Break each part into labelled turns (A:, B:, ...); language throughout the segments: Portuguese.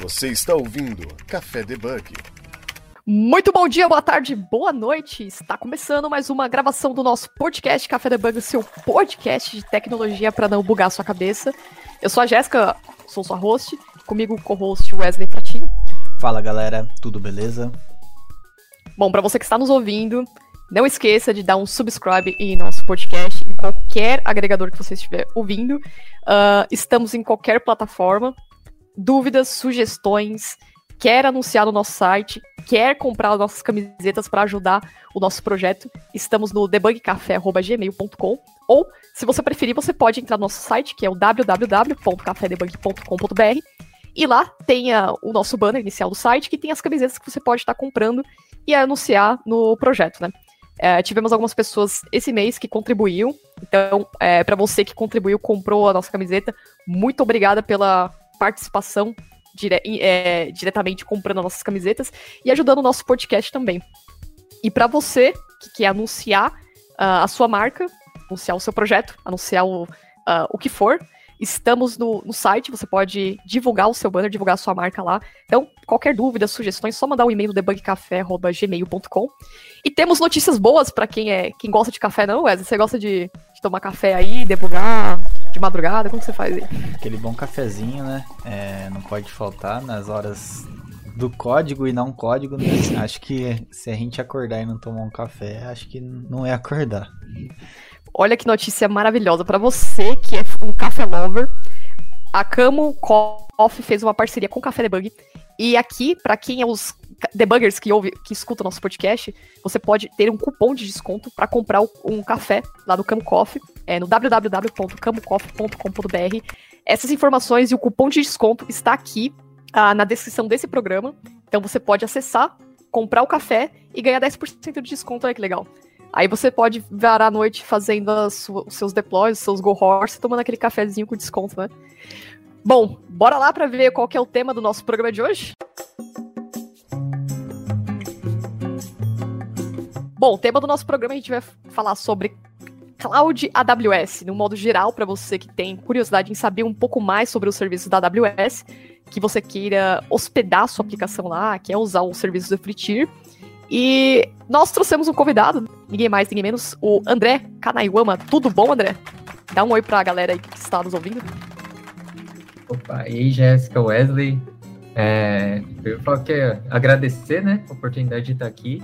A: Você está ouvindo Café Debug.
B: Muito bom dia, boa tarde, boa noite. Está começando mais uma gravação do nosso podcast Café Debug, seu podcast de tecnologia para não bugar a sua cabeça. Eu sou a Jéssica, sou sua host, comigo o co-host Wesley Fratinho.
C: Fala galera, tudo beleza?
B: Bom, para você que está nos ouvindo, não esqueça de dar um subscribe em nosso podcast, em qualquer agregador que você estiver ouvindo. Uh, estamos em qualquer plataforma. Dúvidas, sugestões, quer anunciar no nosso site, quer comprar nossas camisetas para ajudar o nosso projeto, estamos no debugcafé.gmail.com ou, se você preferir, você pode entrar no nosso site, que é o www.cafedebug.com.br e lá tem a, o nosso banner inicial do site, que tem as camisetas que você pode estar comprando e anunciar no projeto, né? É, tivemos algumas pessoas esse mês que contribuíram. Então, é, para você que contribuiu, comprou a nossa camiseta, muito obrigada pela participação dire é, diretamente comprando nossas camisetas e ajudando o nosso podcast também. E para você que quer anunciar uh, a sua marca, anunciar o seu projeto, anunciar o, uh, o que for, Estamos no, no, site, você pode divulgar o seu banner, divulgar a sua marca lá. Então, qualquer dúvida, sugestões, só mandar um e-mail no debugcafé.gmail.com. E temos notícias boas para quem é quem gosta de café, não, Wesley? Você gosta de, de, tomar café aí, debugar de madrugada? Como você faz aí?
C: Aquele bom cafezinho, né? É, não pode faltar nas horas do código e não código. Né? Acho que se a gente acordar e não tomar um café, acho que não é acordar.
B: Olha que notícia maravilhosa para você que é um café lover. A Camo Coffee fez uma parceria com o Café Debug. E aqui, para quem é os debuggers que ouve, que escuta o nosso podcast, você pode ter um cupom de desconto para comprar um café lá no Camo Coffee, é, no www.camocoffee.com.br. Essas informações e o cupom de desconto está aqui ah, na descrição desse programa. Então você pode acessar, comprar o café e ganhar 10% de desconto. Olha que legal. Aí você pode varar a noite fazendo os seus deploys, os seus go horse, tomando aquele cafezinho com desconto, né? Bom, bora lá para ver qual é o tema do nosso programa de hoje? Bom, o tema do nosso programa a gente vai falar sobre Cloud AWS, no modo geral, para você que tem curiosidade em saber um pouco mais sobre os serviços da AWS, que você queira hospedar sua aplicação lá, quer usar o serviço do Free e nós trouxemos um convidado, ninguém mais, ninguém menos, o André Kanaiwama. Tudo bom, André? Dá um oi pra galera aí que está nos ouvindo.
D: Opa, e aí, Jéssica, Wesley. É, eu falo que é agradecer, né, a oportunidade de estar aqui.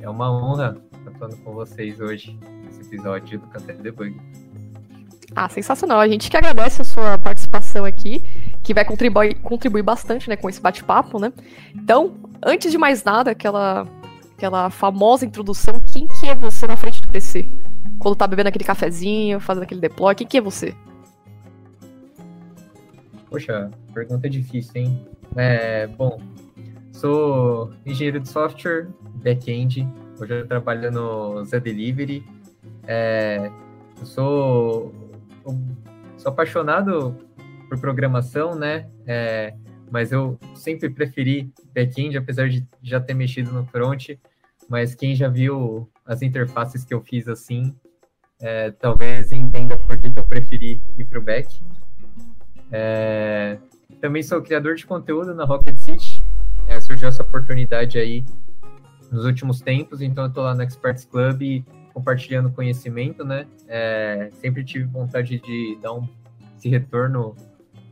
D: É uma honra estar falando com vocês hoje, nesse episódio do Café Debug.
B: Ah, sensacional. A gente que agradece a sua participação aqui, que vai contribuir, contribuir bastante né, com esse bate-papo, né? Então, antes de mais nada, aquela aquela famosa introdução, quem que é você na frente do PC? Quando tá bebendo aquele cafezinho, fazendo aquele deploy, quem que é você?
D: Poxa, pergunta difícil, hein? É, bom, sou engenheiro de software, back-end, hoje eu trabalho no Zé Delivery. É, eu sou, sou apaixonado por programação, né? É, mas eu sempre preferi back-end, apesar de já ter mexido no front mas quem já viu as interfaces que eu fiz assim, é, talvez entenda por que, que eu preferi ir para o back. É, também sou criador de conteúdo na Rocket City. É, surgiu essa oportunidade aí nos últimos tempos, então eu estou lá no Experts Club compartilhando conhecimento, né? É, sempre tive vontade de dar um, esse retorno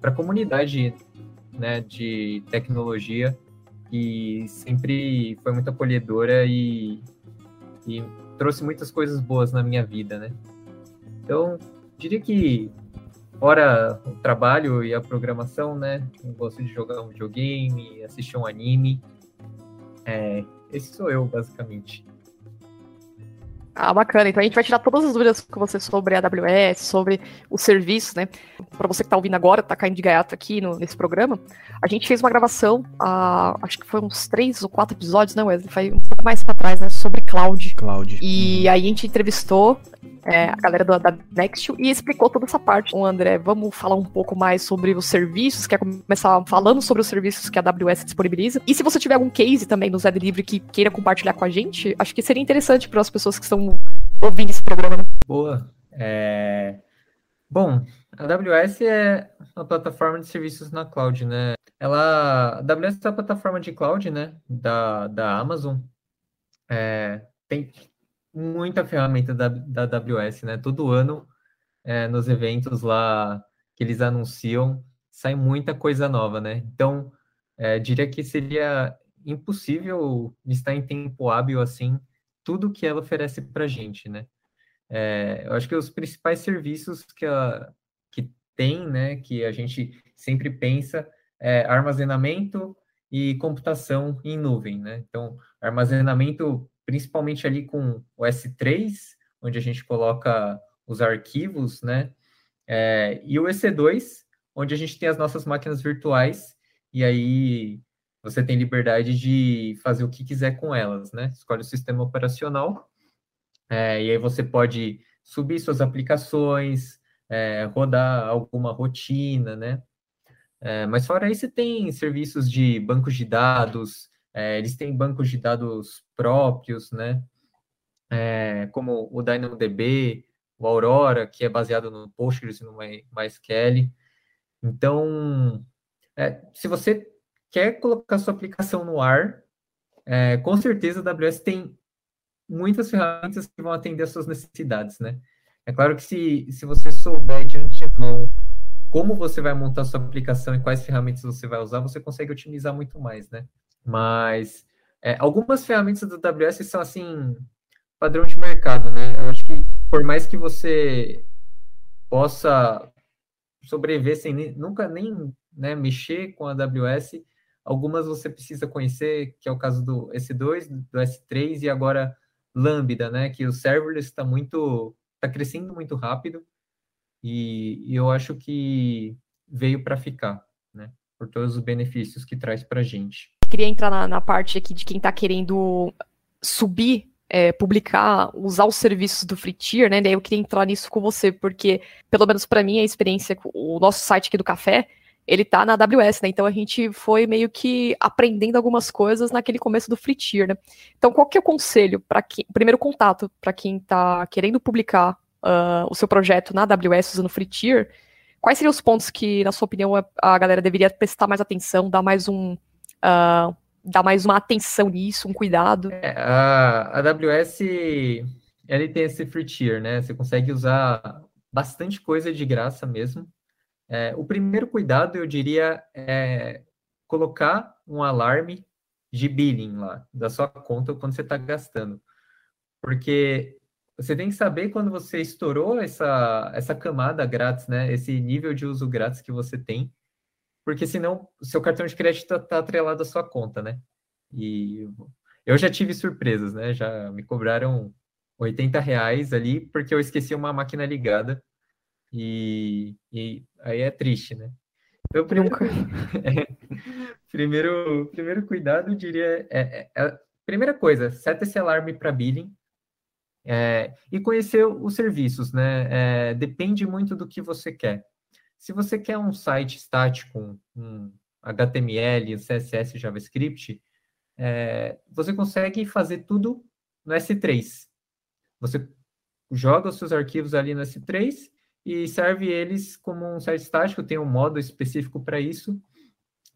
D: para a comunidade né, de tecnologia e sempre foi muito acolhedora e, e trouxe muitas coisas boas na minha vida, né? Então, diria que fora o trabalho e a programação, né? Eu gosto de jogar um videogame, assistir um anime. É, esse sou eu, basicamente.
B: Ah, bacana. Então a gente vai tirar todas as dúvidas com você sobre a AWS, sobre o serviço, né? Para você que está ouvindo agora, está caindo de gaiato aqui no, nesse programa, a gente fez uma gravação, uh, acho que foi uns três ou quatro episódios, né, Wesley? Foi um pouco mais para trás, né? Sobre cloud.
C: Cloud.
B: E aí a gente entrevistou é, a galera do, da Next e explicou toda essa parte. O André, vamos falar um pouco mais sobre os serviços, quer começar falando sobre os serviços que a AWS disponibiliza. E se você tiver algum case também no Zé Delivery que queira compartilhar com a gente, acho que seria interessante para as pessoas que estão ouvindo esse programa. Né?
D: Boa. É... Bom, a AWS é uma plataforma de serviços na cloud, né? Ela, a AWS é a plataforma de cloud, né, da, da Amazon. É, tem muita ferramenta da, da AWS, né? Todo ano, é, nos eventos lá que eles anunciam, sai muita coisa nova, né? Então, é, diria que seria impossível estar em tempo hábil assim tudo que ela oferece para gente, né? É, eu acho que os principais serviços que, a, que tem, né, que a gente sempre pensa, é armazenamento e computação em nuvem, né? Então, armazenamento principalmente ali com o S3, onde a gente coloca os arquivos, né? É, e o EC2, onde a gente tem as nossas máquinas virtuais, e aí você tem liberdade de fazer o que quiser com elas, né? Escolhe o sistema operacional, é, e aí você pode subir suas aplicações, é, rodar alguma rotina, né? É, mas fora isso, tem serviços de bancos de dados, é, eles têm bancos de dados próprios, né? É, como o DynamoDB, o Aurora, que é baseado no Postgres e no MySQL. Então, é, se você quer colocar sua aplicação no ar, é, com certeza a AWS tem muitas ferramentas que vão atender às suas necessidades, né? É claro que se, se você souber de antemão como você vai montar sua aplicação e quais ferramentas você vai usar, você consegue otimizar muito mais, né? Mas é, algumas ferramentas do AWS são assim padrão de mercado, né? Eu acho que por mais que você possa sobreviver sem nunca nem né, mexer com a AWS, algumas você precisa conhecer, que é o caso do S2, do S3 e agora Lambda, né? Que o serverless está muito, está crescendo muito rápido e, e eu acho que veio para ficar, né? Por todos os benefícios que traz para a gente.
B: Queria entrar na, na parte aqui de quem está querendo subir é, publicar, usar os serviços do Free Tier, né? Daí eu queria entrar nisso com você, porque, pelo menos para mim, a experiência, o nosso site aqui do café, ele tá na AWS, né? Então a gente foi meio que aprendendo algumas coisas naquele começo do Free Tier, né? Então, qual que é o conselho para quem, primeiro contato para quem tá querendo publicar uh, o seu projeto na AWS usando Free Tier? Quais seriam os pontos que, na sua opinião, a galera deveria prestar mais atenção, dar mais um. Uh, dar mais uma atenção nisso, um cuidado.
D: É, a AWS ele tem esse free tier, né? Você consegue usar bastante coisa de graça mesmo. É, o primeiro cuidado, eu diria, é colocar um alarme de billing lá da sua conta quando você está gastando. Porque você tem que saber quando você estourou essa, essa camada grátis, né? Esse nível de uso grátis que você tem porque senão o seu cartão de crédito está atrelado à sua conta, né? E eu já tive surpresas, né? Já me cobraram 80 reais ali porque eu esqueci uma máquina ligada e, e aí é triste, né? Então, primeiro, primeiro, primeiro cuidado, eu diria, é, é, é, primeira coisa, seta esse alarme para billing é, e conhecer os serviços, né? É, depende muito do que você quer. Se você quer um site estático, um HTML, CSS, JavaScript, é, você consegue fazer tudo no S3. Você joga os seus arquivos ali no S3 e serve eles como um site estático, tem um modo específico para isso.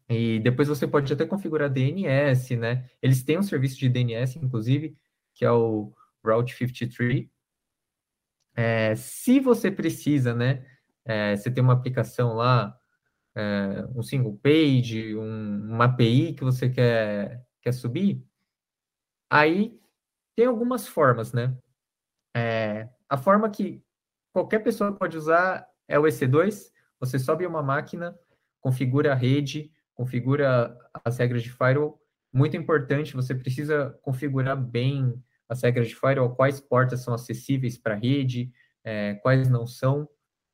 D: E depois você pode até configurar DNS, né? Eles têm um serviço de DNS, inclusive, que é o Route 53. É, se você precisa, né, é, você tem uma aplicação lá, é, um single page, um, uma API que você quer, quer subir, aí tem algumas formas, né? É, a forma que qualquer pessoa pode usar é o EC2, você sobe uma máquina, configura a rede, configura as regras de firewall. Muito importante, você precisa configurar bem as regras de firewall, quais portas são acessíveis para a rede, é, quais não são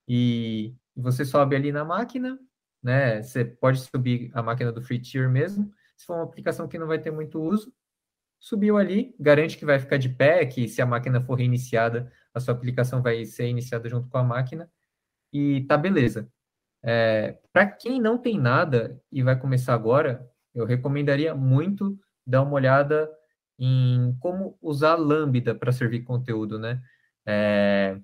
D: e você sobe ali na máquina, né? Você pode subir a máquina do free tier mesmo. Se for uma aplicação que não vai ter muito uso, subiu ali, garante que vai ficar de pé, que se a máquina for reiniciada, a sua aplicação vai ser iniciada junto com a máquina e tá beleza. É, Para quem não tem nada e vai começar agora, eu recomendaria muito dar uma olhada em como usar Lambda para servir conteúdo, né? É,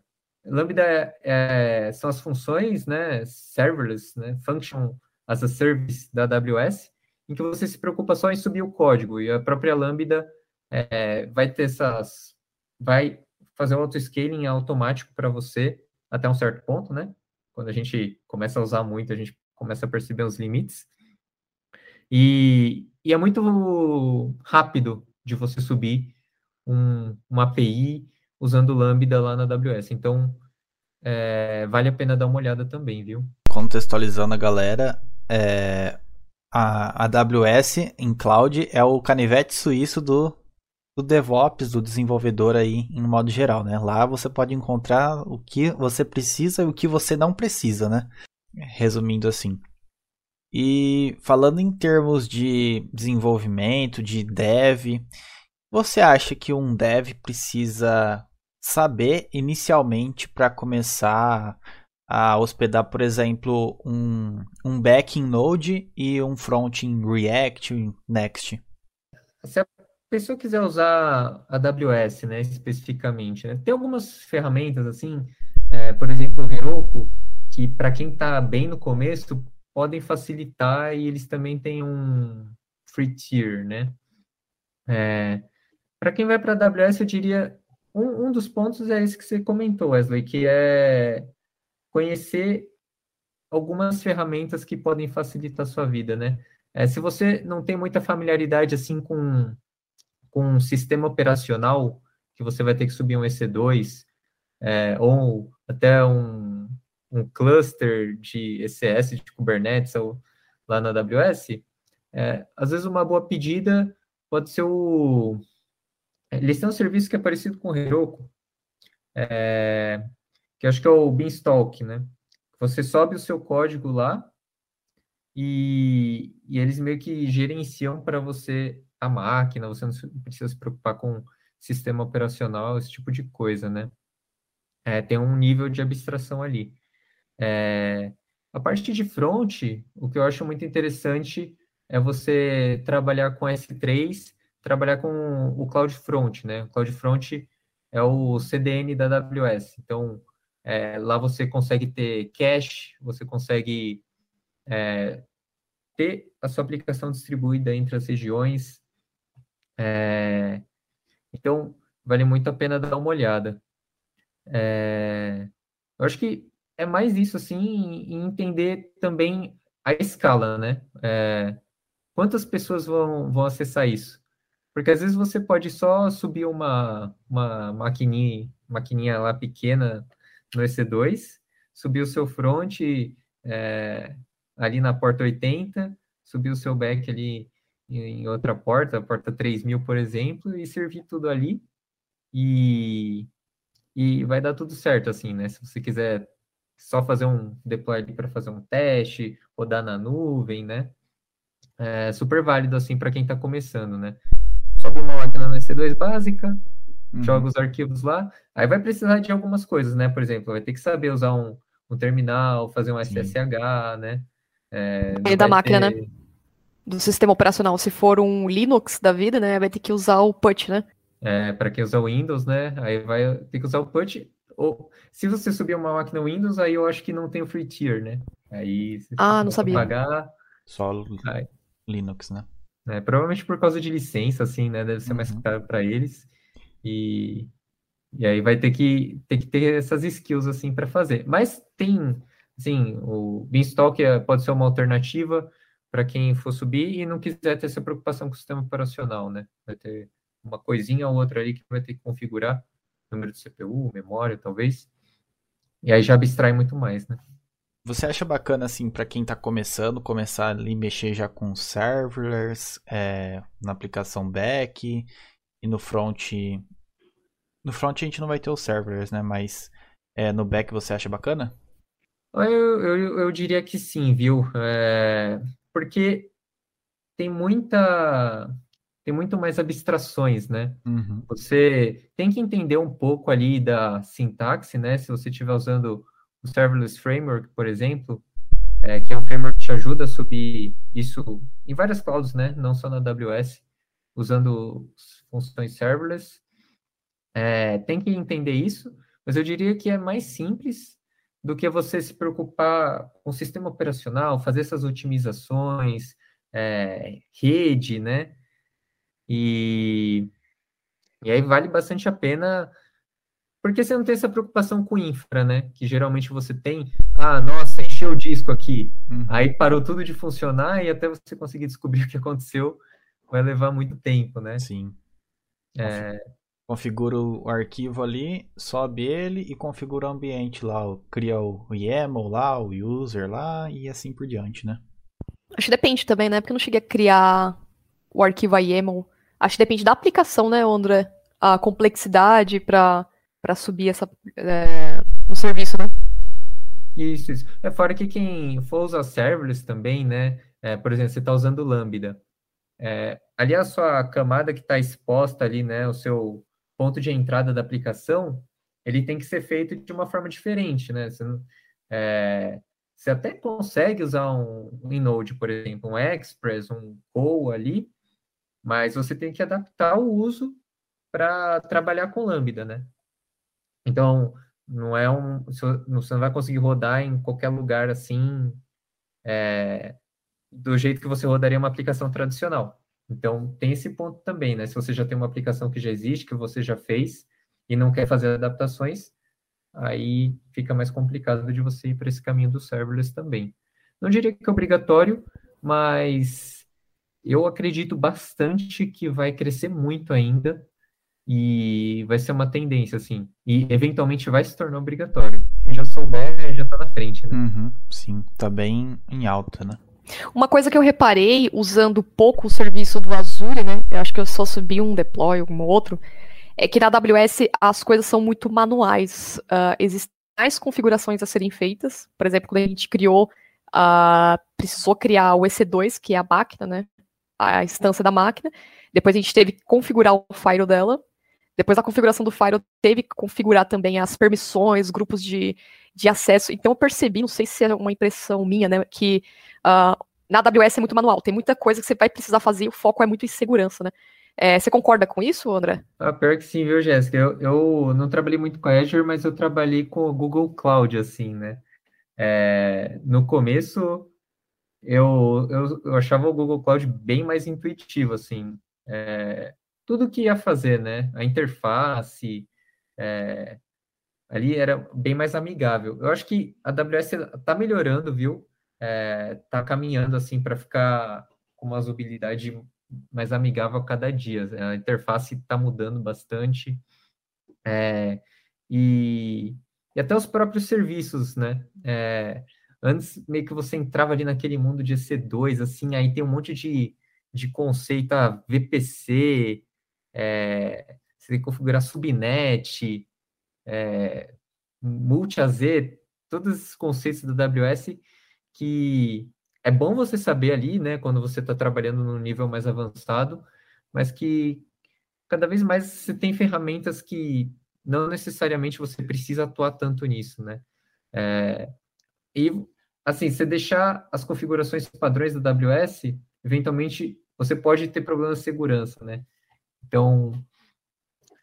D: Lambda é, é, são as funções, né, serverless, né, function as a service da AWS, em que você se preocupa só em subir o código e a própria Lambda é, vai ter essas, vai fazer um auto-scaling automático para você até um certo ponto, né? Quando a gente começa a usar muito, a gente começa a perceber os limites. E, e é muito rápido de você subir um, uma API usando Lambda lá na AWS. Então, é, vale a pena dar uma olhada também, viu?
C: Contextualizando a galera, é, a AWS em cloud é o canivete suíço do, do DevOps, do desenvolvedor aí em modo geral, né? Lá você pode encontrar o que você precisa e o que você não precisa, né? Resumindo assim. E falando em termos de desenvolvimento, de dev, você acha que um dev precisa saber inicialmente para começar a hospedar, por exemplo, um, um back em Node e um front em React, Next?
D: Se a pessoa quiser usar a AWS, né, especificamente, né, tem algumas ferramentas assim, é, por exemplo, o Heroku, que para quem está bem no começo podem facilitar e eles também têm um free tier, né? É, para quem vai para a AWS, eu diria um, um dos pontos é esse que você comentou, Wesley, que é conhecer algumas ferramentas que podem facilitar a sua vida, né? É, se você não tem muita familiaridade assim com, com um sistema operacional, que você vai ter que subir um EC2, é, ou até um, um cluster de ECS, de Kubernetes, ou lá na AWS, é, às vezes uma boa pedida pode ser o eles têm um serviço que é parecido com o Heroku, é, que acho que é o Beanstalk, né? Você sobe o seu código lá e, e eles meio que gerenciam para você a máquina, você não precisa se preocupar com sistema operacional, esse tipo de coisa, né? É, tem um nível de abstração ali. É, a parte de front, o que eu acho muito interessante é você trabalhar com S3 trabalhar com o CloudFront, né? O CloudFront é o CDN da AWS. Então, é, lá você consegue ter cache, você consegue é, ter a sua aplicação distribuída entre as regiões. É, então, vale muito a pena dar uma olhada. É, eu acho que é mais isso, assim, em entender também a escala, né? É, quantas pessoas vão, vão acessar isso? Porque às vezes você pode só subir uma, uma maquininha, maquininha lá pequena no EC2, subir o seu front é, ali na porta 80, subir o seu back ali em outra porta, a porta 3000, por exemplo, e servir tudo ali. E, e vai dar tudo certo, assim, né? Se você quiser só fazer um deploy ali para fazer um teste, rodar na nuvem, né? É super válido, assim, para quem está começando, né? Sobe uma máquina na EC2 básica, uhum. joga os arquivos lá, aí vai precisar de algumas coisas, né? Por exemplo, vai ter que saber usar um, um terminal, fazer um SSH, Sim. né?
B: É, e da máquina, ter... né? Do sistema operacional. Se for um Linux da vida, né? Vai ter que usar o PUT, né?
D: É, para quem usa o Windows, né? Aí vai ter que usar o PUT. Ou, se você subir uma máquina Windows, aí eu acho que não tem o free tier, né? Aí
B: ah, não sabia.
C: Pagar, Só. Linux, né?
D: Né? Provavelmente por causa de licença, assim, né? Deve ser mais uhum. caro para eles. E, e aí vai ter que, ter que ter essas skills, assim, para fazer. Mas tem, assim, o Beanstalk é, pode ser uma alternativa para quem for subir e não quiser ter essa preocupação com o sistema operacional, né? Vai ter uma coisinha ou outra ali que vai ter que configurar, número de CPU, memória, talvez. E aí já abstrai muito mais, né?
C: Você acha bacana, assim, para quem está começando, começar ali mexer já com serverless, é, na aplicação back e no front. No front a gente não vai ter os serverless, né? Mas é, no back você acha bacana?
D: Eu, eu, eu diria que sim, viu? É, porque tem muita. Tem muito mais abstrações, né?
C: Uhum.
D: Você tem que entender um pouco ali da sintaxe, né? Se você estiver usando o Serverless Framework, por exemplo, é, que é um framework que te ajuda a subir isso em várias clouds, né? Não só na AWS, usando funções serverless. É, tem que entender isso, mas eu diria que é mais simples do que você se preocupar com o sistema operacional, fazer essas otimizações, é, rede, né? E, e aí vale bastante a pena, porque você não tem essa preocupação com infra, né? Que geralmente você tem, ah, nossa, encheu o disco aqui, uhum. aí parou tudo de funcionar e até você conseguir descobrir o que aconteceu vai levar muito tempo, né?
C: Sim. É... Configura o arquivo ali, sobe ele e configura o ambiente lá, cria o YAML lá, o user lá e assim por diante, né?
B: Acho que depende também, né? Porque eu não cheguei a criar o arquivo YAML. Acho que depende da aplicação, né, André? A complexidade para subir essa é, no serviço, né?
D: Isso, isso. É fora que quem for usar serverless também, né? É, por exemplo, você está usando Lambda. É, ali a sua camada que está exposta ali, né? O seu ponto de entrada da aplicação, ele tem que ser feito de uma forma diferente, né? Você, é, você até consegue usar um, um Node, por exemplo, um Express, um Go ali, mas você tem que adaptar o uso para trabalhar com Lambda, né? Então, não é um, você não vai conseguir rodar em qualquer lugar assim, é, do jeito que você rodaria uma aplicação tradicional. Então, tem esse ponto também, né? Se você já tem uma aplicação que já existe, que você já fez, e não quer fazer adaptações, aí fica mais complicado de você ir para esse caminho do serverless também. Não diria que é obrigatório, mas eu acredito bastante que vai crescer muito ainda e vai ser uma tendência, assim. E eventualmente vai se tornar obrigatório. Quem já souber já está na frente, né?
C: Uhum, sim, tá bem em alta, né?
B: Uma coisa que eu reparei, usando pouco o serviço do Azure, né? Eu acho que eu só subi um deploy, algum outro, é que na AWS as coisas são muito manuais. Uh, existem mais configurações a serem feitas. Por exemplo, quando a gente criou, uh, precisou criar o EC2, que é a máquina, né? A instância da máquina. Depois a gente teve que configurar o file dela. Depois da configuração do file, teve que configurar também as permissões, grupos de, de acesso. Então eu percebi, não sei se é uma impressão minha, né, que uh, na AWS é muito manual. Tem muita coisa que você vai precisar fazer e o foco é muito em segurança, né? É, você concorda com isso, André?
D: Ah, pior que sim, viu, Jéssica? Eu, eu não trabalhei muito com Azure, mas eu trabalhei com o Google Cloud, assim, né? É, no começo, eu, eu, eu, achava o Google Cloud bem mais intuitivo, assim. É, tudo que ia fazer, né? A interface, é, ali era bem mais amigável. Eu acho que a AWS está melhorando, viu? Está é, caminhando assim para ficar com uma usabilidade mais amigável a cada dia. A interface está mudando bastante. É, e, e, até os próprios serviços, né? É, antes, meio que você entrava ali naquele mundo de EC2, assim, aí tem um monte de, de conceito, ah, VPC, é, você tem que configurar subnet, é, multi-AZ, todos esses conceitos do AWS que é bom você saber ali, né, quando você está trabalhando no nível mais avançado, mas que cada vez mais você tem ferramentas que não necessariamente você precisa atuar tanto nisso, né? É, e, assim, você deixar as configurações padrões da AWS, eventualmente você pode ter problemas de segurança, né? Então,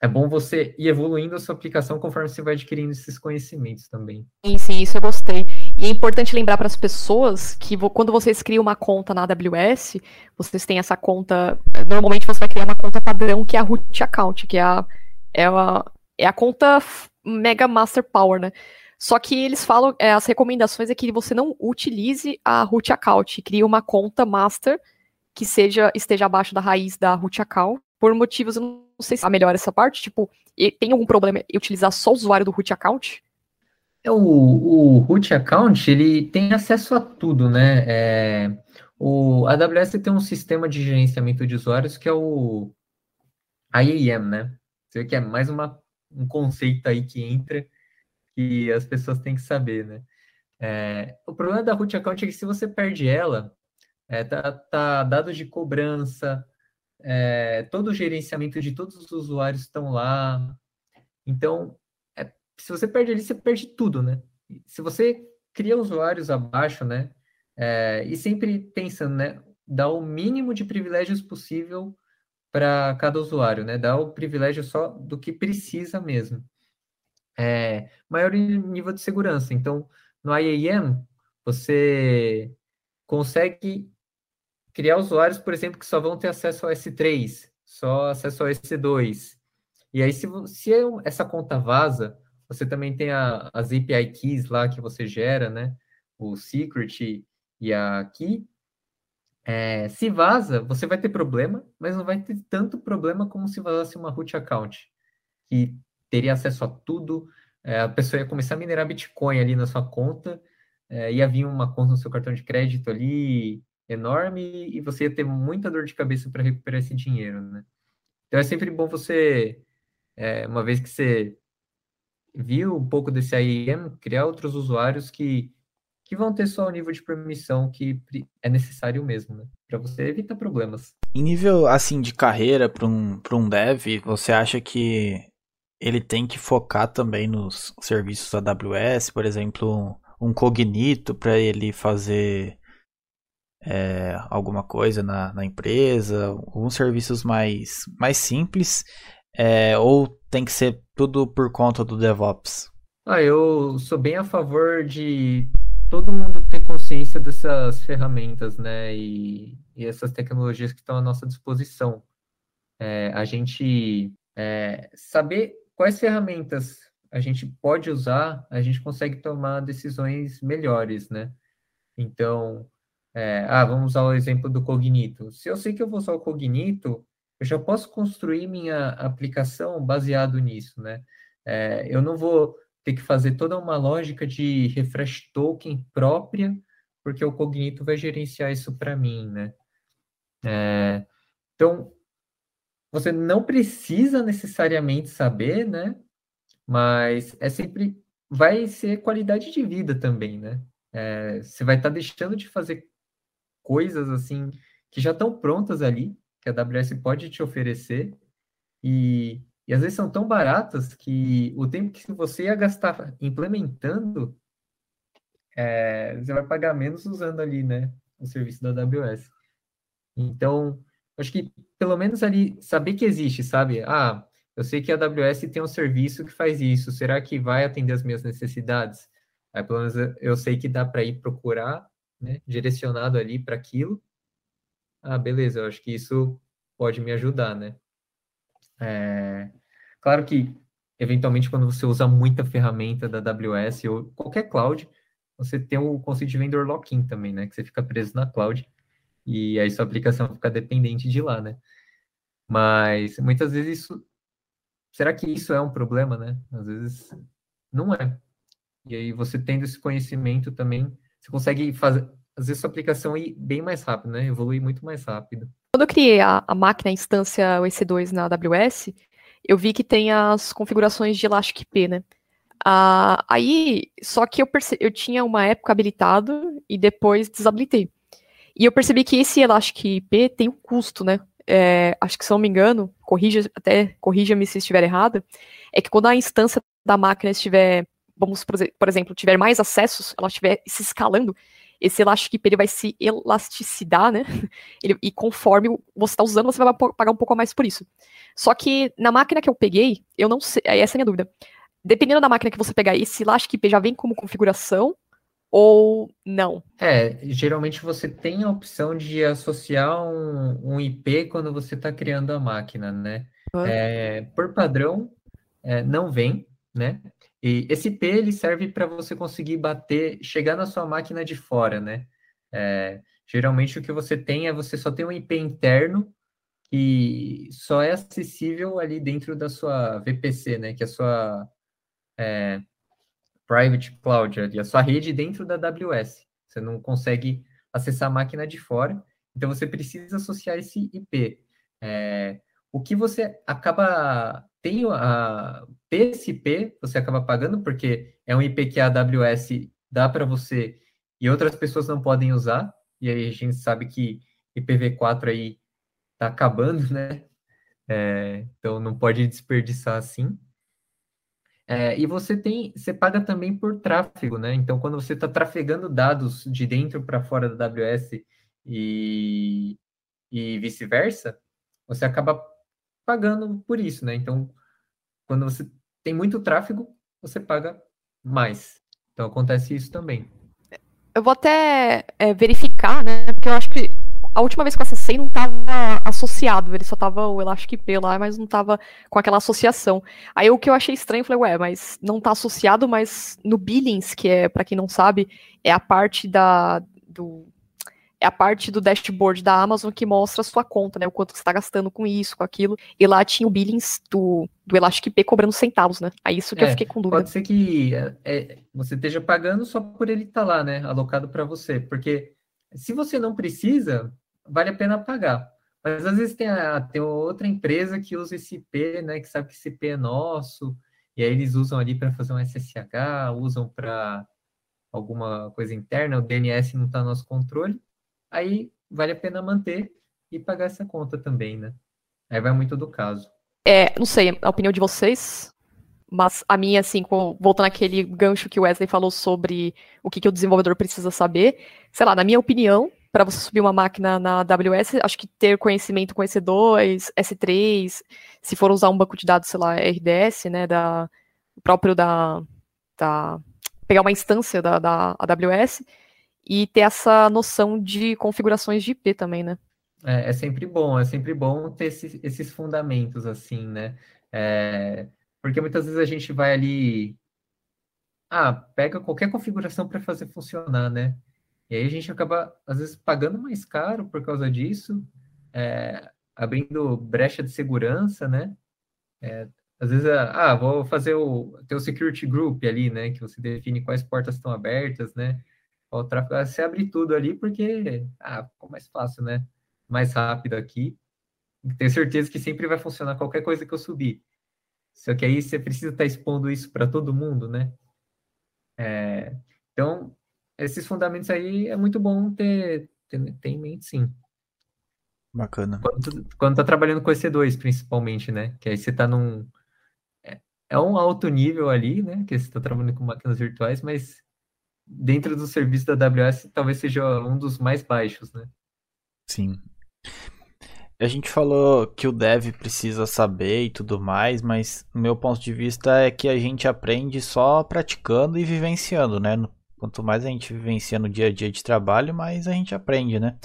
D: é bom você ir evoluindo a sua aplicação conforme você vai adquirindo esses conhecimentos também.
B: Sim, sim, isso eu gostei. E é importante lembrar para as pessoas que quando vocês criam uma conta na AWS, vocês têm essa conta. Normalmente você vai criar uma conta padrão que é a root account, que é a, é a, é a conta Mega Master Power, né? Só que eles falam, é, as recomendações é que você não utilize a root account, crie uma conta master que seja esteja abaixo da raiz da root account por motivos, eu não sei se é melhor essa parte, tipo, tem algum problema em utilizar só o usuário do root account?
D: É, o, o root account, ele tem acesso a tudo, né? É, o AWS tem um sistema de gerenciamento de usuários que é o IAM, né? Você vê que é mais uma, um conceito aí que entra que as pessoas têm que saber, né? É, o problema da root account é que se você perde ela, é, tá, tá dados de cobrança, é, todo o gerenciamento de todos os usuários estão lá. Então, é, se você perde ali, você perde tudo, né? Se você cria usuários abaixo, né? É, e sempre pensando, né? Dá o mínimo de privilégios possível para cada usuário, né? Dá o privilégio só do que precisa mesmo. é, maior nível de segurança. Então, no IAM, você consegue criar usuários, por exemplo, que só vão ter acesso ao S3, só acesso ao S2. E aí, se, se é essa conta vaza, você também tem a, as API keys lá que você gera, né? O secret e a key. É, se vaza, você vai ter problema, mas não vai ter tanto problema como se vazasse uma root account, que teria acesso a tudo. É, a pessoa ia começar a minerar Bitcoin ali na sua conta, é, ia vir uma conta no seu cartão de crédito ali enorme e você ia ter muita dor de cabeça para recuperar esse dinheiro, né? Então é sempre bom você, é, uma vez que você viu um pouco desse IAM, criar outros usuários que, que vão ter só o nível de permissão que é necessário mesmo, né? Para você evitar problemas.
C: Em nível assim de carreira para um, um dev, você acha que ele tem que focar também nos serviços AWS, por exemplo, um cognito para ele fazer é, alguma coisa na, na, empresa, alguns serviços mais, mais simples, é, ou tem que ser tudo por conta do DevOps?
D: Ah, eu sou bem a favor de todo mundo ter consciência dessas ferramentas, né, e, e essas tecnologias que estão à nossa disposição. É, a gente é, saber quais ferramentas a gente pode usar, a gente consegue tomar decisões melhores, né? Então, é, ah, vamos usar o exemplo do Cognito. Se eu sei que eu vou usar o Cognito, eu já posso construir minha aplicação baseado nisso, né? É, eu não vou ter que fazer toda uma lógica de refresh token própria, porque o Cognito vai gerenciar isso para mim, né? É, então, você não precisa necessariamente saber, né? Mas é sempre vai ser qualidade de vida também, né? É, você vai estar tá deixando de fazer coisas assim que já estão prontas ali, que a AWS pode te oferecer, e, e às vezes são tão baratas que o tempo que você ia gastar implementando, é, você vai pagar menos usando ali, né? O serviço da AWS. Então, acho que pelo menos ali saber que existe, sabe? Ah, eu sei que a AWS tem um serviço que faz isso. Será que vai atender as minhas necessidades? Aí pelo menos eu sei que dá para ir procurar, né, direcionado ali para aquilo. Ah, beleza, eu acho que isso pode me ajudar, né? É, claro que eventualmente quando você usa muita ferramenta da AWS ou qualquer cloud, você tem o conceito de vendor lock-in também, né? Que você fica preso na cloud e aí sua aplicação fica dependente de lá, né? Mas muitas vezes isso. Será que isso é um problema, né? Às vezes não é. E aí você tendo esse conhecimento também, você consegue fazer, fazer sua aplicação ir bem mais rápido, né? Evoluir muito mais rápido.
B: Quando eu criei a, a máquina a instância EC2 na AWS, eu vi que tem as configurações de Elastic P, né? Ah, aí, só que eu, eu tinha uma época habilitado e depois desabilitei. E eu percebi que esse Elastic IP tem um custo, né? É, acho que se não me engano, corrija, até corrija-me se estiver errada, é que quando a instância da máquina estiver, vamos, por exemplo, tiver mais acessos, ela estiver se escalando, esse Elastic IP ele vai se elasticidar, né? Ele, e conforme você está usando, você vai pagar um pouco a mais por isso. Só que na máquina que eu peguei, eu não sei, essa é a minha dúvida. Dependendo da máquina que você pegar, esse Elastic IP já vem como configuração ou não?
D: É, geralmente você tem a opção de associar um, um IP quando você está criando a máquina, né? É, por padrão, é, não vem, né? E esse IP ele serve para você conseguir bater, chegar na sua máquina de fora, né? É, geralmente o que você tem é você só tem um IP interno que só é acessível ali dentro da sua VPC, né? Que é a sua é, private cloud, a sua rede dentro da AWS. Você não consegue acessar a máquina de fora, então você precisa associar esse IP. É, o que você acaba tem a IP você acaba pagando porque é um IP que a AWS dá para você e outras pessoas não podem usar. E aí a gente sabe que IPv4 aí está acabando, né? É, então não pode desperdiçar assim. É, e você tem, você paga também por tráfego, né? Então, quando você está trafegando dados de dentro para fora da AWS e, e vice-versa, você acaba pagando por isso, né? Então, quando você tem muito tráfego, você paga mais. Então acontece isso também.
B: Eu vou até é, verificar, né? Porque eu acho que a última vez que eu acessei não estava associado, ele só tava o Elastic P lá, mas não estava com aquela associação. Aí o que eu achei estranho, eu falei, ué, mas não está associado, mas no Billings, que é, para quem não sabe, é a parte da do é a parte do dashboard da Amazon que mostra a sua conta, né? O quanto você está gastando com isso, com aquilo. E lá tinha o billings do, do Elastic P cobrando centavos, né? Aí isso que é, eu fiquei com dúvida.
D: Pode ser que é, é você esteja pagando só por ele estar tá lá, né? Alocado para você. Porque se você não precisa, vale a pena pagar. Mas às vezes tem, a, tem outra empresa que usa esse IP, né? Que sabe que esse IP é nosso. E aí eles usam ali para fazer um SSH, usam para alguma coisa interna, o DNS não está no nosso controle aí vale a pena manter e pagar essa conta também, né? Aí vai muito do caso.
B: É, não sei, a opinião de vocês, mas a minha, assim, voltando àquele gancho que o Wesley falou sobre o que, que o desenvolvedor precisa saber, sei lá, na minha opinião, para você subir uma máquina na AWS, acho que ter conhecimento com EC2, S3, se for usar um banco de dados, sei lá, RDS, né, da, próprio da, da pegar uma instância da, da AWS, e ter essa noção de configurações de IP também, né?
D: É, é sempre bom, é sempre bom ter esses, esses fundamentos, assim, né? É, porque muitas vezes a gente vai ali, ah, pega qualquer configuração para fazer funcionar, né? E aí a gente acaba, às vezes, pagando mais caro por causa disso, é, abrindo brecha de segurança, né? É, às vezes, ah, vou fazer o teu security group ali, né? Que você define quais portas estão abertas, né? O tráfego, você abre tudo ali porque ah, ficou mais fácil, né? Mais rápido aqui. Tenho certeza que sempre vai funcionar qualquer coisa que eu subir. Só que aí você precisa estar tá expondo isso para todo mundo, né? É, então, esses fundamentos aí é muito bom ter, ter, ter em mente, sim.
C: Bacana.
D: Quando, quando tá trabalhando com EC2, principalmente, né? Que aí você tá num. É, é um alto nível ali, né? Que você está trabalhando com máquinas virtuais, mas dentro do serviço da AWS, talvez seja um dos mais baixos, né?
C: Sim. A gente falou que o dev precisa saber e tudo mais, mas o meu ponto de vista é que a gente aprende só praticando e vivenciando, né? Quanto mais a gente vivencia no dia a dia de trabalho, mais a gente aprende, né?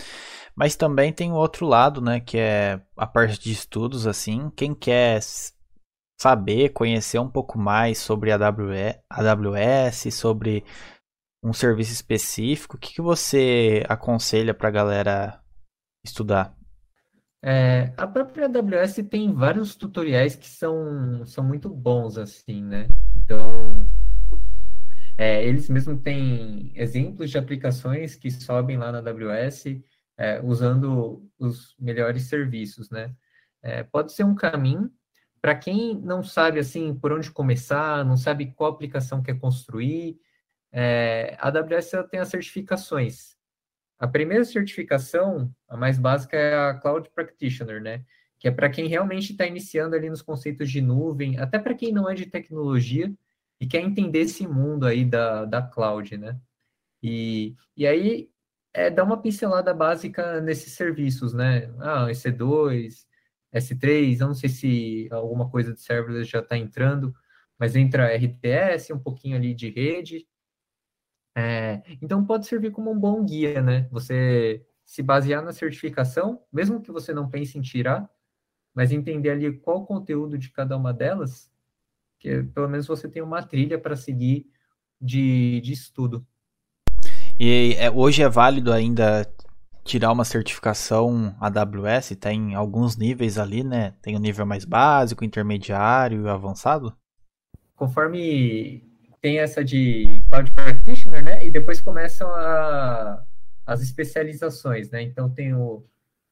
C: Mas também tem o outro lado, né? Que é a parte de estudos, assim. Quem quer saber, conhecer um pouco mais sobre a AWS, sobre um serviço específico, o que, que você aconselha para a galera estudar?
D: É, a própria AWS tem vários tutoriais que são, são muito bons, assim, né? Então, é, eles mesmo têm exemplos de aplicações que sobem lá na AWS é, usando os melhores serviços, né? É, pode ser um caminho para quem não sabe, assim, por onde começar, não sabe qual aplicação quer construir, é, a AWS tem as certificações. A primeira certificação, a mais básica, é a Cloud Practitioner, né? Que é para quem realmente está iniciando ali nos conceitos de nuvem, até para quem não é de tecnologia e quer entender esse mundo aí da, da cloud, né? E, e aí é dar uma pincelada básica nesses serviços, né? Ah, EC2, S3, eu não sei se alguma coisa de serverless já está entrando, mas entra RTS, um pouquinho ali de rede, é, então pode servir como um bom guia, né? Você se basear na certificação, mesmo que você não pense em tirar, mas entender ali qual o conteúdo de cada uma delas, que pelo menos você tem uma trilha para seguir de, de estudo.
C: E é, hoje é válido ainda tirar uma certificação AWS? Tem alguns níveis ali, né? Tem o nível mais básico, intermediário e avançado?
D: Conforme tem essa de Cloud Practitioner, né? E depois começam a, as especializações, né? Então tem o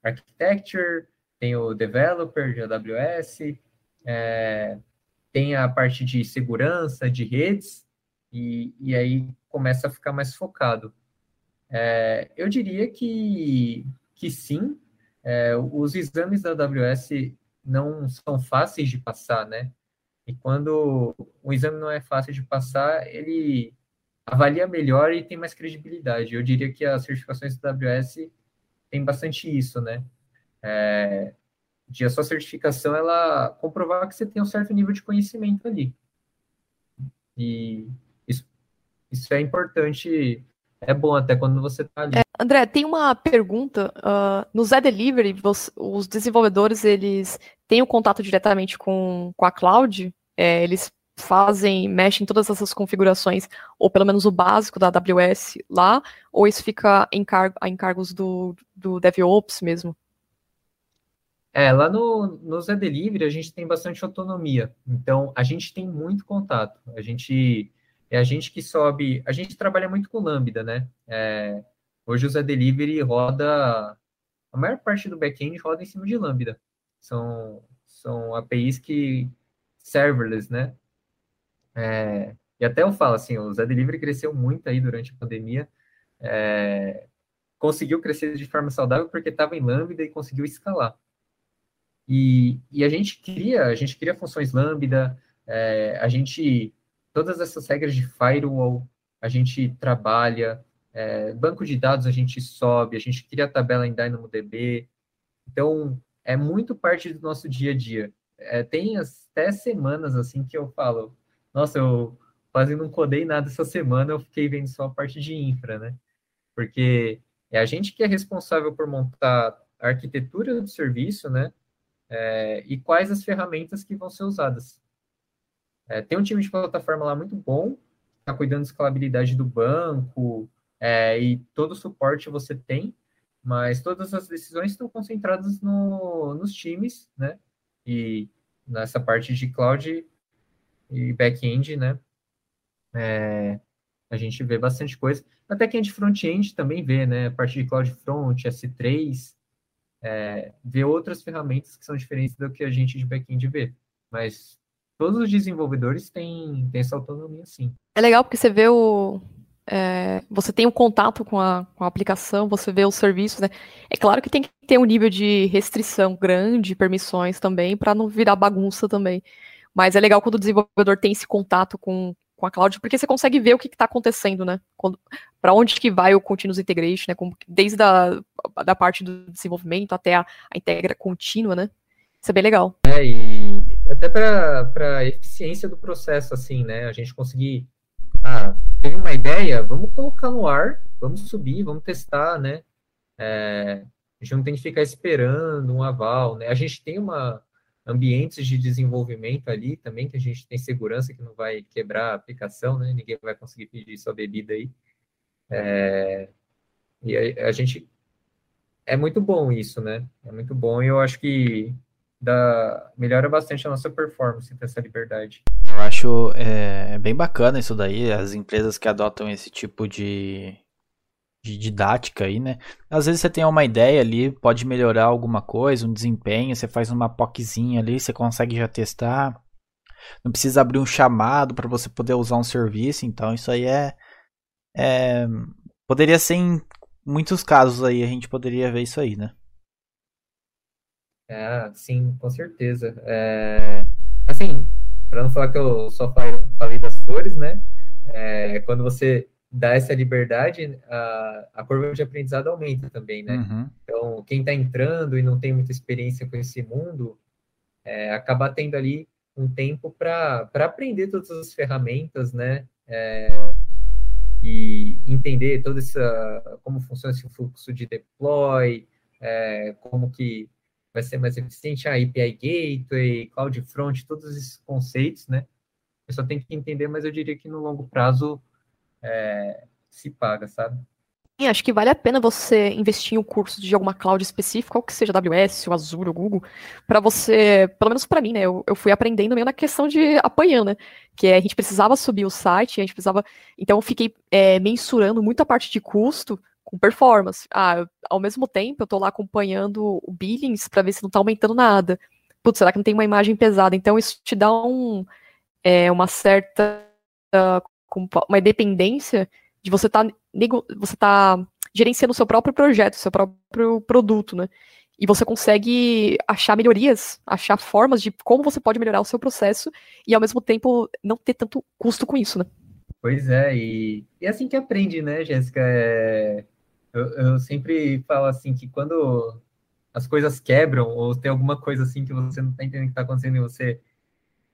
D: Architecture, tem o Developer de AWS, é, tem a parte de segurança, de redes, e, e aí começa a ficar mais focado. É, eu diria que, que sim, é, os exames da AWS não são fáceis de passar, né? E quando o exame não é fácil de passar, ele avalia melhor e tem mais credibilidade. Eu diria que as certificações da AWS tem bastante isso, né? É, de a sua certificação ela comprovar que você tem um certo nível de conhecimento ali. E isso, isso é importante, é bom até quando você está ali.
B: É, André, tem uma pergunta. Uh, no Zé Delivery, você, os desenvolvedores eles têm o contato diretamente com, com a cloud? É, eles fazem, mexem todas essas configurações, ou pelo menos o básico da AWS lá, ou isso fica em cargo, a encargos do, do DevOps mesmo?
D: É, lá no, no Zé Delivery a gente tem bastante autonomia, então a gente tem muito contato, a gente é a gente que sobe, a gente trabalha muito com Lambda, né? É, hoje o Zé Delivery roda, a maior parte do back-end roda em cima de Lambda, são, são APIs que serverless, né? É, e até eu falo assim, o Zé Delivery cresceu muito aí durante a pandemia, é, conseguiu crescer de forma saudável porque estava em Lambda e conseguiu escalar. E, e a gente cria, a gente cria funções Lambda, é, a gente, todas essas regras de firewall, a gente trabalha, é, banco de dados a gente sobe, a gente cria tabela em DynamoDB, então é muito parte do nosso dia a dia. É, tem até semanas assim que eu falo, nossa, eu quase não codei nada essa semana, eu fiquei vendo só a parte de infra, né? Porque é a gente que é responsável por montar a arquitetura do serviço, né? é, e quais as ferramentas que vão ser usadas. É, tem um time de plataforma lá muito bom, está cuidando da escalabilidade do banco é, e todo o suporte você tem, mas todas as decisões estão concentradas no, nos times, né? E nessa parte de cloud e back-end, né? É, a gente vê bastante coisa. Até quem é de front-end também vê, né? A parte de cloud front, S3, é, ver outras ferramentas que são diferentes do que a gente de back-end vê. Mas todos os desenvolvedores têm, têm essa autonomia, sim.
B: É legal porque você vê o. É, você tem um contato com a, com a aplicação, você vê os serviços, né? É claro que tem que ter um nível de restrição grande, permissões também, para não virar bagunça também. Mas é legal quando o desenvolvedor tem esse contato com, com a cloud, porque você consegue ver o que está acontecendo, né? Para onde que vai o continuous integration, né? Como, desde a da parte do desenvolvimento até a, a integra contínua, né? Isso é bem legal.
D: É, e até para a eficiência do processo, assim, né? A gente conseguir. Ah, teve uma ideia, vamos colocar no ar, vamos subir, vamos testar, né? É, a gente não tem que ficar esperando um aval, né? A gente tem uma, ambientes de desenvolvimento ali também, que a gente tem segurança que não vai quebrar a aplicação, né? Ninguém vai conseguir pedir sua bebida aí. É, e a, a, gente é muito bom isso, né? É muito bom e eu acho que melhora bastante a nossa performance ter essa liberdade.
C: Eu acho é, bem bacana isso daí, as empresas que adotam esse tipo de, de didática aí, né? Às vezes você tem uma ideia ali, pode melhorar alguma coisa, um desempenho, você faz uma POCzinha ali, você consegue já testar. Não precisa abrir um chamado para você poder usar um serviço, então isso aí é, é poderia ser em muitos casos aí a gente poderia ver isso aí, né?
D: É, sim, com certeza. É, assim, para não falar que eu só falei das flores, né? É, quando você dá essa liberdade, a, a curva de aprendizado aumenta também, né? Uhum. Então, quem está entrando e não tem muita experiência com esse mundo, é, acaba tendo ali um tempo para aprender todas as ferramentas, né? É, e entender toda essa como funciona esse fluxo de deploy, é, como que vai ser mais eficiente a API Gateway, Cloud Front, todos esses conceitos, né? Eu só tenho que entender, mas eu diria que no longo prazo é, se paga, sabe?
B: Sim, acho que vale a pena você investir em um curso de alguma cloud específica, qual que seja AWS, o Azure, o Google, para você, pelo menos para mim, né? Eu, eu fui aprendendo meio na questão de apanhando, né? Que é, a gente precisava subir o site, a gente precisava. Então eu fiquei é, mensurando muito a parte de custo com performance. Ah, ao mesmo tempo, eu tô lá acompanhando o billings para ver se não tá aumentando nada. Putz, será que não tem uma imagem pesada? Então isso te dá um, é, uma certa uma dependência de você tá, você tá gerenciando o seu próprio projeto, seu próprio produto, né? E você consegue achar melhorias, achar formas de como você pode melhorar o seu processo e ao mesmo tempo não ter tanto custo com isso, né?
D: Pois é, e, e é assim que aprende, né, Jéssica? É, eu, eu sempre falo assim que quando as coisas quebram ou tem alguma coisa assim que você não está entendendo que está acontecendo e você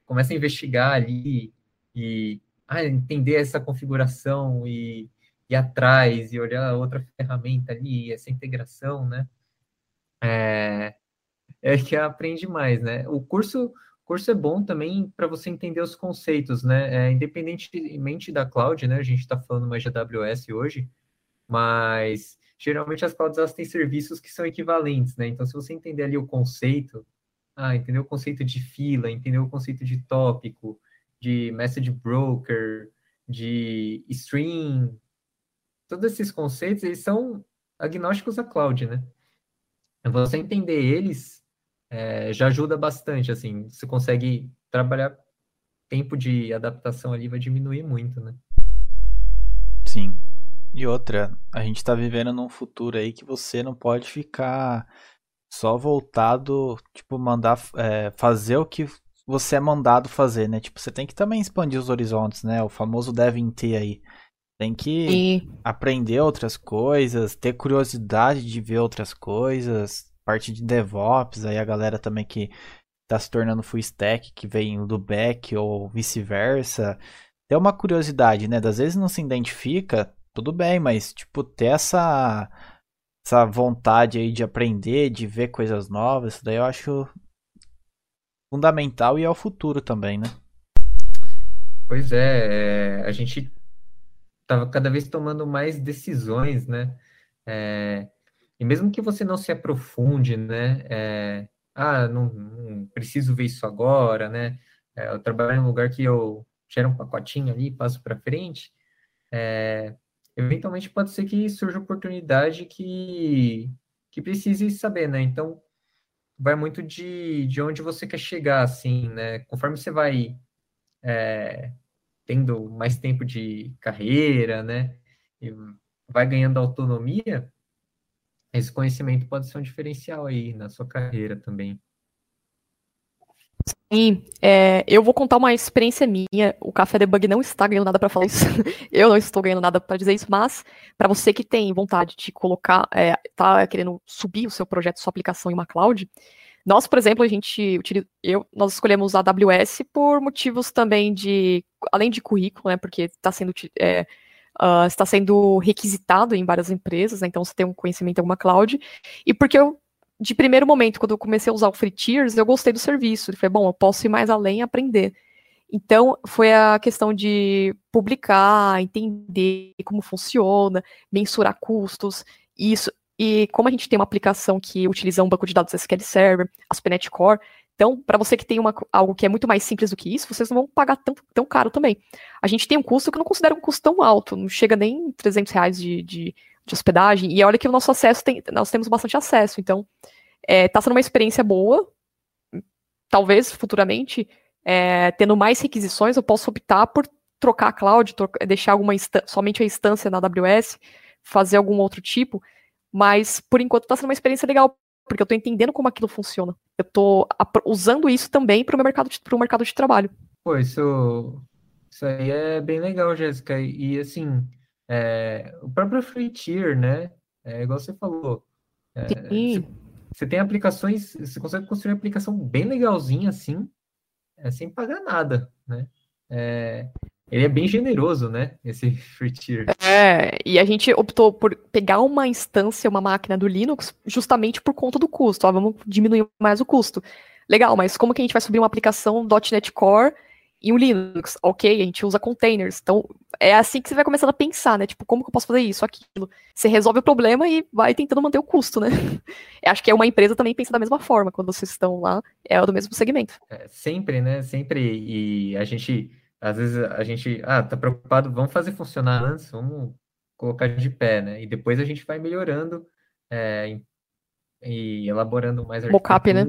D: começa a investigar ali e ah, entender essa configuração e ir atrás e olhar outra ferramenta ali, essa integração, né? É, é que aprende mais, né? O curso, curso é bom também para você entender os conceitos, né? É, independentemente da cloud, né? A gente está falando mais de AWS hoje, mas geralmente as clouds elas têm serviços que são equivalentes, né? Então, se você entender ali o conceito, ah, entendeu o conceito de fila, entendeu o conceito de tópico, de message broker, de stream, todos esses conceitos, eles são agnósticos à cloud, né? Você entender eles é, já ajuda bastante, assim, você consegue trabalhar, tempo de adaptação ali vai diminuir muito, né?
C: Sim. E outra, a gente tá vivendo num futuro aí que você não pode ficar só voltado, tipo, mandar é, fazer o que você é mandado fazer, né? Tipo, você tem que também expandir os horizontes, né? O famoso devem ter aí. Tem que e... aprender outras coisas, ter curiosidade de ver outras coisas, parte de DevOps, aí a galera também que tá se tornando full stack, que vem do back ou vice-versa. Ter uma curiosidade, né? Das vezes não se identifica, tudo bem, mas tipo, ter essa essa vontade aí de aprender, de ver coisas novas, isso daí eu acho fundamental e é o futuro também, né?
D: Pois é, é a gente estava cada vez tomando mais decisões, né? É, e mesmo que você não se aprofunde, né? É, ah, não, não, preciso ver isso agora, né? É, eu trabalho em um lugar que eu gero um pacotinho ali, passo para frente. É, eventualmente pode ser que surja oportunidade que, que precise saber, né? Então, vai muito de, de onde você quer chegar, assim, né? Conforme você vai é, tendo mais tempo de carreira, né? E vai ganhando autonomia, esse conhecimento pode ser um diferencial aí na sua carreira também.
B: Sim, é, eu vou contar uma experiência minha. O Café Debug não está ganhando nada para falar isso. eu não estou ganhando nada para dizer isso, mas para você que tem vontade de colocar, é, tá querendo subir o seu projeto, sua aplicação em uma cloud, nós, por exemplo, a gente eu, nós escolhemos a AWS por motivos também de, além de currículo, né, porque está sendo é, uh, está sendo requisitado em várias empresas, né, então você tem um conhecimento em alguma cloud, e porque eu de primeiro momento, quando eu comecei a usar o Free Tiers, eu gostei do serviço. Eu falei, bom, eu posso ir mais além e aprender. Então, foi a questão de publicar, entender como funciona, mensurar custos, isso. E como a gente tem uma aplicação que utiliza um banco de dados SQL Server, ASP.NET Core, então, para você que tem uma, algo que é muito mais simples do que isso, vocês não vão pagar tão, tão caro também. A gente tem um custo que eu não considero um custo tão alto, não chega nem 300 reais de, de, de hospedagem, e olha que o nosso acesso tem, nós temos bastante acesso, então é, tá sendo uma experiência boa, talvez futuramente, é, tendo mais requisições, eu posso optar por trocar a cloud, deixar alguma somente a instância na AWS, fazer algum outro tipo, mas por enquanto está sendo uma experiência legal, porque eu estou entendendo como aquilo funciona. Eu estou usando isso também para o mercado, de, mercado de trabalho.
D: Pô, isso, isso aí é bem legal, Jéssica. E assim, é, o próprio free tier, né? É igual você falou. É, você, você, tem aplicações, você consegue construir uma aplicação bem legalzinha assim, é, sem pagar nada, né? É, ele é bem generoso, né? Esse free tier.
B: É, e a gente optou por pegar uma instância, uma máquina do Linux, justamente por conta do custo. Ó, vamos diminuir mais o custo. Legal, mas como que a gente vai subir uma aplicação .NET Core e um Linux, ok, a gente usa containers. Então, é assim que você vai começando a pensar, né? Tipo, como que eu posso fazer isso, aquilo? Você resolve o problema e vai tentando manter o custo, né? Eu acho que é uma empresa também pensa da mesma forma, quando vocês estão lá, é do mesmo segmento.
D: É, sempre, né? Sempre. E a gente, às vezes, a gente, ah, tá preocupado, vamos fazer funcionar antes, vamos colocar de pé, né? E depois a gente vai melhorando é, e elaborando mais
B: Mockup, né?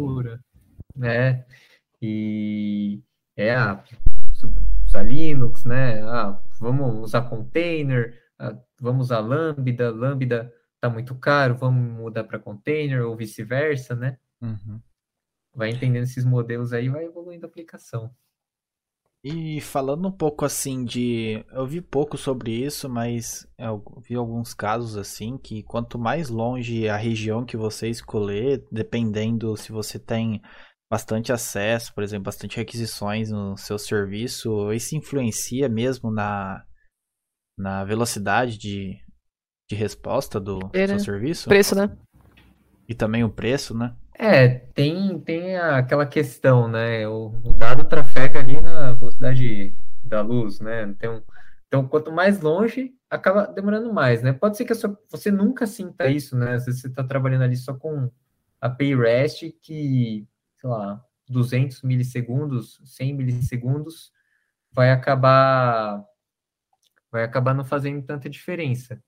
D: né? E é, ah, usar Linux, né? Ah, vamos usar container, ah, vamos usar Lambda, Lambda tá muito caro, vamos mudar para container ou vice-versa, né? Uhum. Vai entendendo esses modelos aí, vai evoluindo a aplicação.
C: E falando um pouco assim de. Eu vi pouco sobre isso, mas eu vi alguns casos assim que quanto mais longe a região que você escolher, dependendo se você tem bastante acesso, por exemplo, bastante requisições no seu serviço, isso influencia mesmo na, na velocidade de, de resposta do
B: É,
C: seu
B: né?
C: serviço?
B: Preço, né?
C: E também o preço, né?
D: É, tem, tem aquela questão, né? O, o dado trafega ali na velocidade da luz, né? Então, então, quanto mais longe, acaba demorando mais, né? Pode ser que a sua- você nunca sinta isso, né? Às vezes você está trabalhando ali só com API REST que, sei lá, 200 milissegundos, 100 milissegundos, vai acabar vai acabar não fazendo tanta diferença.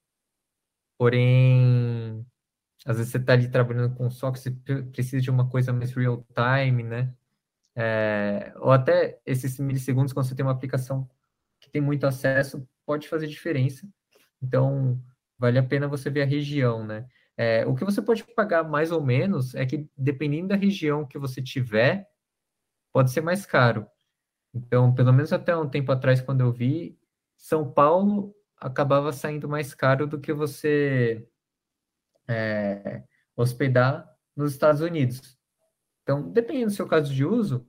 D: Porém, às vezes você está ali trabalhando com só que você pre- precisa de uma coisa mais real time, né? É, ou até esses milissegundos, quando você tem uma aplicação que tem muito acesso, pode fazer diferença. Então, vale a pena você ver a região, né? É, o que você pode pagar mais ou menos é que, dependendo da região que você tiver, pode ser mais caro. Então, pelo menos até um tempo atrás, quando eu vi, São Paulo acabava saindo mais caro do que você é, hospedar nos Estados Unidos. Então, dependendo do seu caso de uso,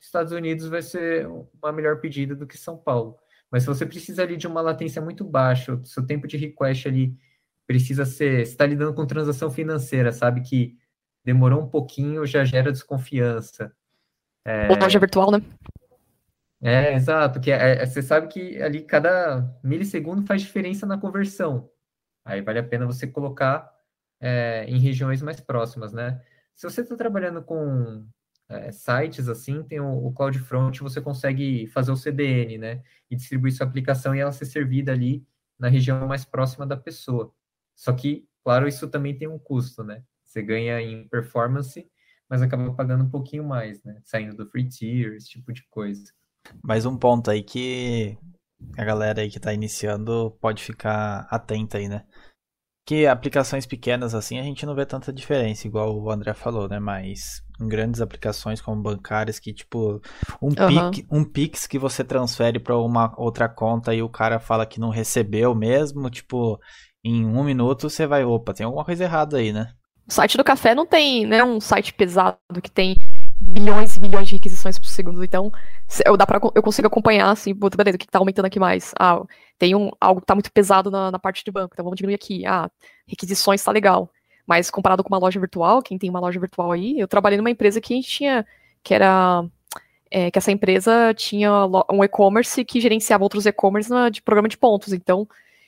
D: Estados Unidos vai ser uma melhor pedida do que São Paulo. Mas se você precisa ali de uma latência muito baixa, o seu tempo de request ali precisa ser. Você está lidando com transação financeira, sabe? Que demorou um pouquinho, já gera desconfiança.
B: Ou loja virtual, né?
D: É, exato, que é- é- você sabe que ali cada milissegundo faz diferença na conversão. Aí vale a pena você colocar é, em regiões mais próximas, né? Se você está trabalhando com é, sites assim, tem o, o CloudFront, você consegue fazer o CDN, né? E distribuir sua aplicação e ela ser servida ali na região mais próxima da pessoa. Só que, claro, isso também tem um custo, né? Você ganha em performance, mas acaba pagando um pouquinho mais, né? Saindo do free tier, esse tipo de coisa.
C: Mais um ponto aí que a galera aí que tá iniciando pode ficar atenta aí, né? Que aplicações pequenas assim a gente não vê tanta diferença, igual o André falou, né? Mas em grandes aplicações como bancárias que tipo um. Pix, um Pix que você transfere para uma outra conta e o cara fala que não recebeu mesmo, tipo em um minuto você vai, opa, tem alguma coisa errada aí, né?
B: O site do café não tem, né, um site pesado que tem bilhões e bilhões de requisições por segundo. Então, eu, dá pra, eu consigo acompanhar, assim, puta, beleza, o que tá aumentando aqui mais? Ah, tem um, algo que tá muito pesado na, na parte de banco, então vamos diminuir aqui. Ah, requisições tá legal. Mas comparado com uma loja virtual, quem tem uma loja virtual aí, eu trabalhei numa empresa que a gente tinha, que era, é, que essa empresa tinha um e-commerce que gerenciava outros e-commerce de programa de pontos. Então,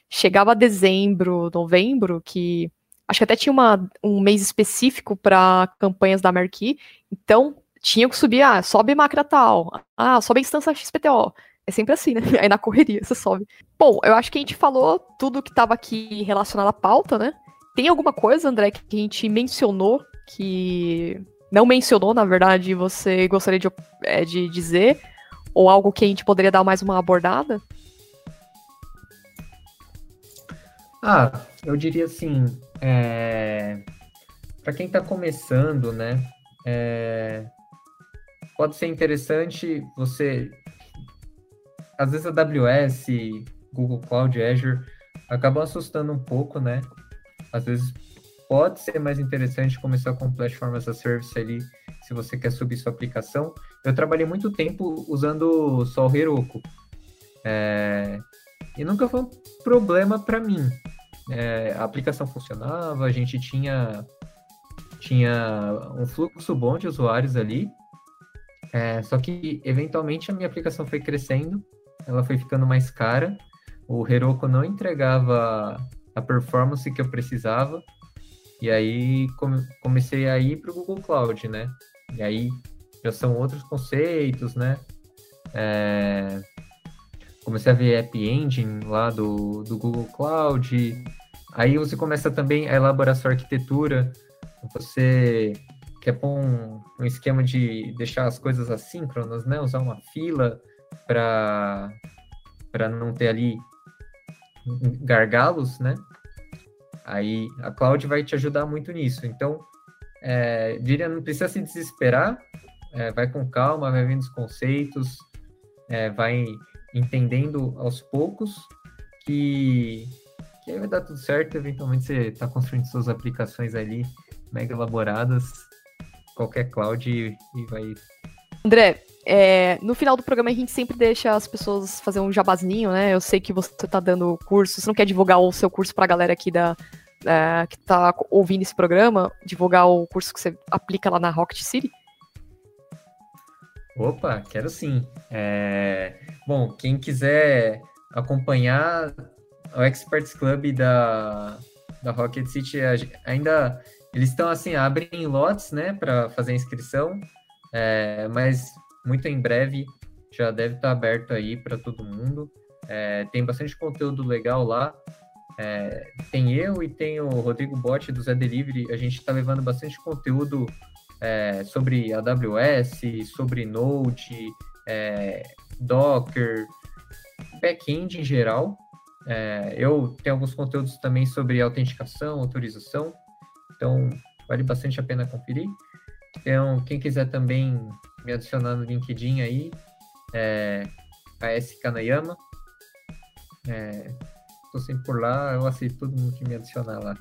B: chegava dezembro, novembro, que acho que até tinha uma, um mês específico para campanhas da Merki, então tinha que subir, ah, sobe máquina tal, ah, sobe a instância XPTO. É sempre assim, né? Aí na correria você sobe. Bom, eu acho que a gente falou tudo que estava aqui relacionado à pauta, né? Tem alguma coisa, André, que a gente mencionou que não mencionou, na verdade, você gostaria de, é, de dizer? Ou algo que a gente poderia dar mais uma abordada?
D: Ah, eu diria assim, é... para quem está começando, né, é, pode ser interessante você, às vezes a AWS, Google Cloud, Azure, acabam assustando um pouco, né, às vezes pode ser mais interessante começar com Platform as a Service ali, se você quer subir sua aplicação. Eu trabalhei muito tempo usando só o Heroku, é, e nunca foi um problema para mim. É, a aplicação funcionava, a gente tinha, tinha um fluxo bom de usuários ali, é, só que eventualmente a minha aplicação foi crescendo, ela foi ficando mais cara, o Heroku não entregava a performance que eu precisava, e aí come- comecei a ir para o Google Cloud, né? E aí já são outros conceitos, né? É, comecei a ver App Engine lá do, do Google Cloud. Aí você começa também a elaborar sua arquitetura. Você quer pôr um, um esquema de deixar as coisas assíncronas, né? Usar uma fila para não ter ali gargalos, né? Aí a cloud vai te ajudar muito nisso. Então, é, diria, não precisa se desesperar. é, vai com calma, vai vendo os conceitos, é, vai entendendo aos poucos que, que aí vai dar tudo certo. Eventualmente você está construindo suas aplicações ali mega elaboradas qualquer cloud e, e vai.
B: André, é, no final do programa a gente sempre deixa as pessoas fazer um jabazinho, né? Eu sei que você tá dando curso, você não quer divulgar o seu curso pra galera aqui da, que tá ouvindo esse programa, divulgar o curso que você aplica lá na Rocket City?
D: Opa, quero sim. É... Bom, quem quiser acompanhar o Experts Club da, da Rocket City, ainda eles estão assim, abrem lotes, né, para fazer inscrição, é, mas muito em breve já deve estar tá aberto aí para todo mundo. É, tem bastante conteúdo legal lá. É, tem eu e tem o Rodrigo Botti do Zé Delivery. A gente está levando bastante conteúdo é, sobre AWS, sobre Node, é, Docker, back-end em geral. É, eu tenho alguns conteúdos também sobre autenticação, autorização. Então, vale bastante a pena conferir. Então, quem quiser também me adicionar no LinkedIn aí, é AS Kanayama. É, tô sempre por lá, eu aceito todo mundo que me adicionar lá.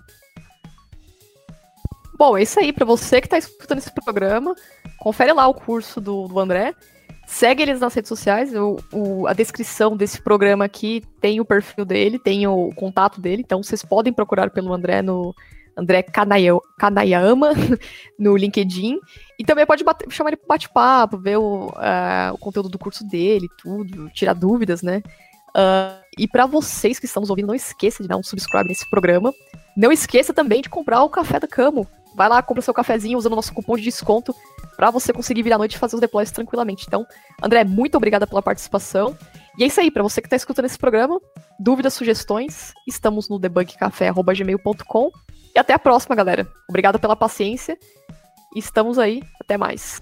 B: Bom, é isso aí. Para você que está escutando esse programa, confere lá o curso do, do André. Segue eles nas redes sociais. O, o, a descrição desse programa aqui tem o perfil dele, tem o contato dele. Então vocês podem procurar pelo André no André Kanayama no LinkedIn. E também pode bater, chamar ele para bate-papo, ver o, uh, o conteúdo do curso dele, tudo, tirar dúvidas, né? Uh, e para vocês que estão nos ouvindo, não esqueça de dar um subscribe nesse programa. Não esqueça também de comprar o café da Camo. Vai lá, compra seu cafezinho usando o nosso cupom de desconto para você conseguir vir à noite e fazer os deploys tranquilamente. Então, André, muito obrigada pela participação. E é isso aí, para você que está escutando esse programa, dúvidas, sugestões, estamos no debugcafé.gmail.com. E até a próxima, galera. Obrigada pela paciência. Estamos aí. Até mais.